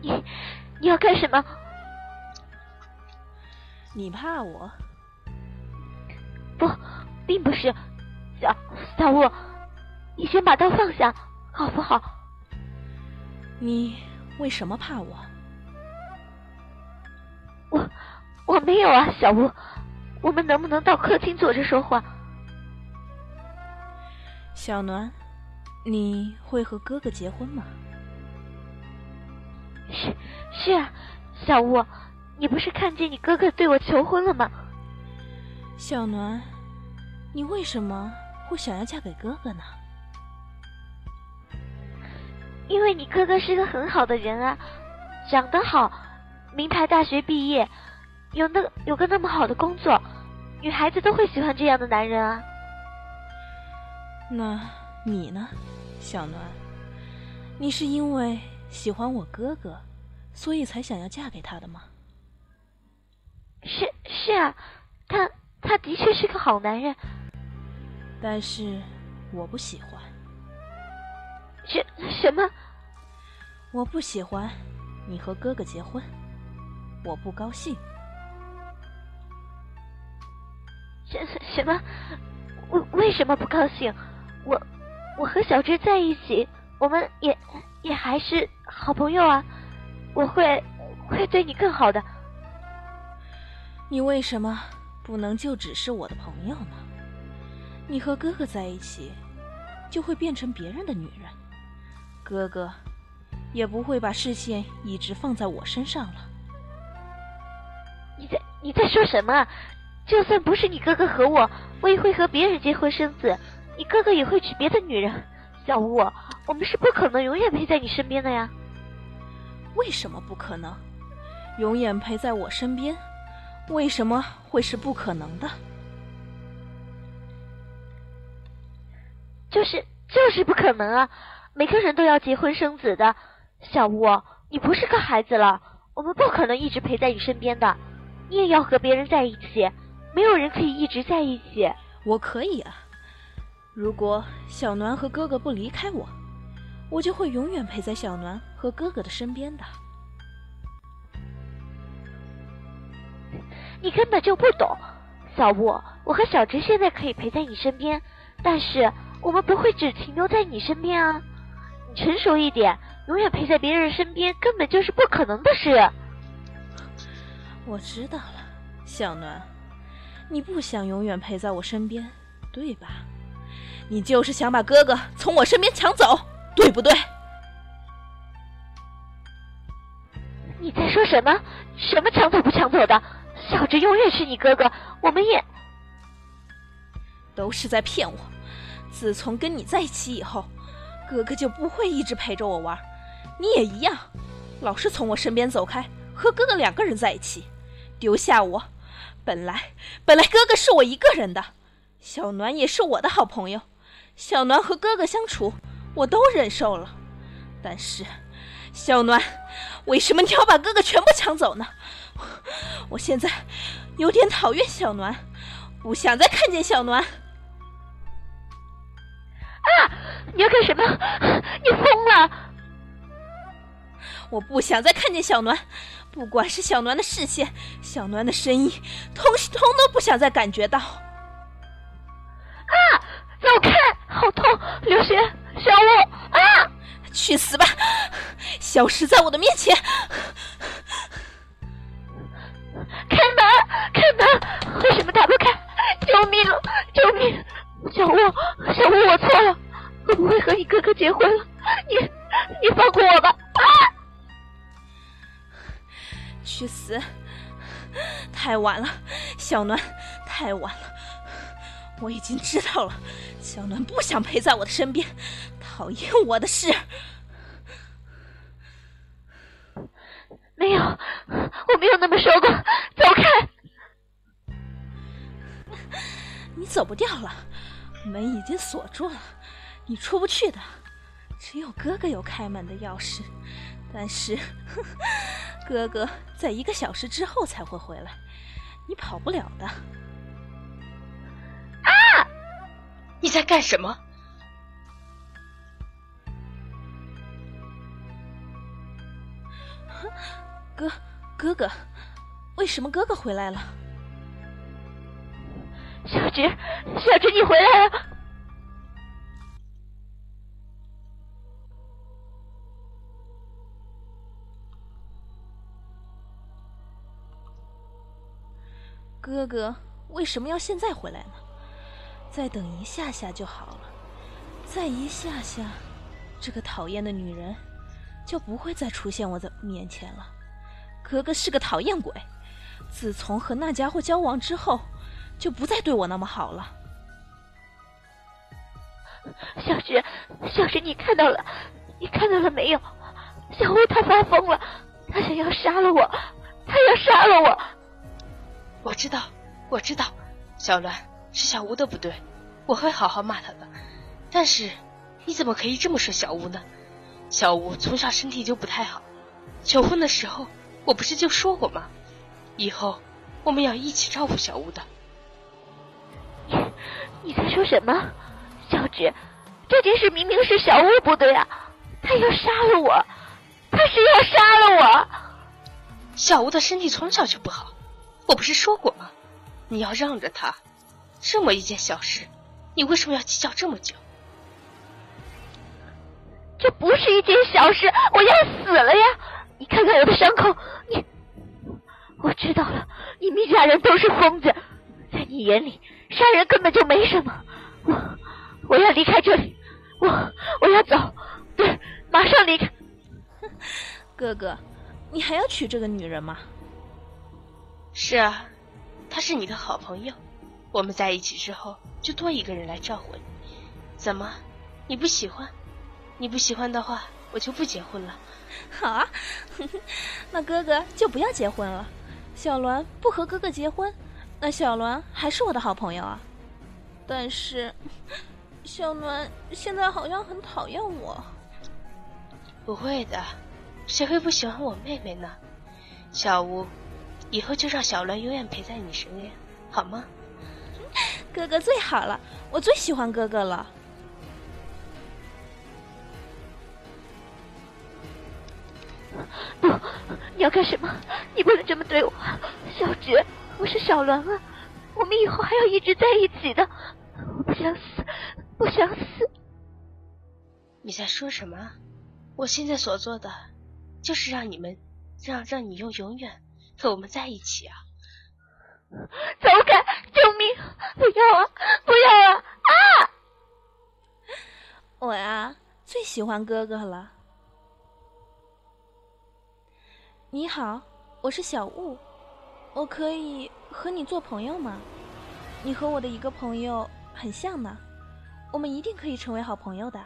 你你要干什么？你怕我？不，并不是。小小雾，你先把刀放下，好不好？你为什么怕我？我我没有啊，小吴。我们能不能到客厅坐着说话？小暖，你会和哥哥结婚吗？是是啊，小吴，你不是看见你哥哥对我求婚了吗？小暖，你为什么会想要嫁给哥哥呢？因为你哥哥是个很好的人啊，长得好，名牌大学毕业，有那有个那么好的工作，女孩子都会喜欢这样的男人啊。那你呢，小暖？你是因为喜欢我哥哥，所以才想要嫁给他的吗？是是啊，他他的确是个好男人，但是我不喜欢。什什么？我不喜欢你和哥哥结婚，我不高兴。什什么？为为什么不高兴？我我和小芝在一起，我们也也还是好朋友啊！我会会对你更好的。你为什么不能就只是我的朋友呢？你和哥哥在一起，就会变成别人的女人。哥哥，也不会把视线一直放在我身上了。你在你在说什么？就算不是你哥哥和我，我也会和别人结婚生子。你哥哥也会娶别的女人。小吴，我们是不可能永远陪在你身边的呀。为什么不可能？永远陪在我身边，为什么会是不可能的？就是就是不可能啊！每个人都要结婚生子的，小吴，你不是个孩子了，我们不可能一直陪在你身边的，你也要和别人在一起，没有人可以一直在一起。我可以啊，如果小暖和哥哥不离开我，我就会永远陪在小暖和哥哥的身边的。你根本就不懂，小吴，我和小直现在可以陪在你身边，但是我们不会只停留在你身边啊。你成熟一点，永远陪在别人身边，根本就是不可能的事。我知道了，小暖，你不想永远陪在我身边，对吧？你就是想把哥哥从我身边抢走，对不对？你在说什么？什么抢走不抢走的？小直永远是你哥哥，我们也都是在骗我。自从跟你在一起以后。哥哥就不会一直陪着我玩，你也一样，老是从我身边走开，和哥哥两个人在一起，丢下我。本来本来哥哥是我一个人的，小暖也是我的好朋友，小暖和哥哥相处我都忍受了，但是小暖，为什么你要把哥哥全部抢走呢？我现在有点讨厌小暖，不想再看见小暖。啊！你要干什么？你疯了！我不想再看见小暖，不管是小暖的视线、小暖的声音，通通都不想再感觉到。啊！走开！好痛！流血！小雾！啊！去死吧！消失在我的面前！开门！开门！为什么打不开？救命！救命！小雾，小雾，我错了，我不会和你哥哥结婚了，你，你放过我吧！啊！去死！太晚了，小暖，太晚了，我已经知道了，小暖不想陪在我的身边，讨厌我的事。没有，我没有那么说过，走开！你走不掉了。门已经锁住了，你出不去的。只有哥哥有开门的钥匙，但是哥哥在一个小时之后才会回来，你跑不了的。你在干什么？哥，哥哥，为什么哥哥回来了？小菊，小菊，你回来了！哥哥为什么要现在回来呢？再等一下下就好了，再一下下，这个讨厌的女人就不会再出现我的面前了。格格是个讨厌鬼，自从和那家伙交往之后，就不再对我那么好了。小雪，小雪，你看到了？你看到了没有？小吴他发疯了，他想要杀了我，他要杀了我。我知道，我知道，小栾是小吴的不对，我会好好骂他的。但是你怎么可以这么说小吴呢？小吴从小身体就不太好，求婚的时候我不是就说过吗？以后我们要一起照顾小吴的。你你在说什么？小芷，这件事明明是小吴不对啊，他要杀了我，他是要杀了我。小吴的身体从小就不好。我不是说过吗？你要让着他，这么一件小事，你为什么要计较这么久？这不是一件小事，我要死了呀！你看看我的伤口，你，我知道了，你们一家人都是疯子，在你眼里，杀人根本就没什么。我，我要离开这里，我我要走，对，马上离开。哥哥，你还要娶这个女人吗？是啊，她是你的好朋友，我们在一起之后就多一个人来照顾你。怎么，你不喜欢？你不喜欢的话，我就不结婚了。好啊，那哥哥就不要结婚了。小栾不和哥哥结婚，那小栾还是我的好朋友啊。但是，小栾现在好像很讨厌我。不会的，谁会不喜欢我妹妹呢？小吴。以后就让小栾永远陪在你身边，好吗？哥哥最好了，我最喜欢哥哥了。不，你要干什么？你不能这么对我，小菊，我是小栾啊，我们以后还要一直在一起的。我不想死，不想死。你在说什么？我现在所做的，就是让你们，让让你用永远。和我们在一起啊！走开！救命！不要啊！不要啊！啊！我呀，最喜欢哥哥了。你好，我是小雾，我可以和你做朋友吗？你和我的一个朋友很像呢，我们一定可以成为好朋友的。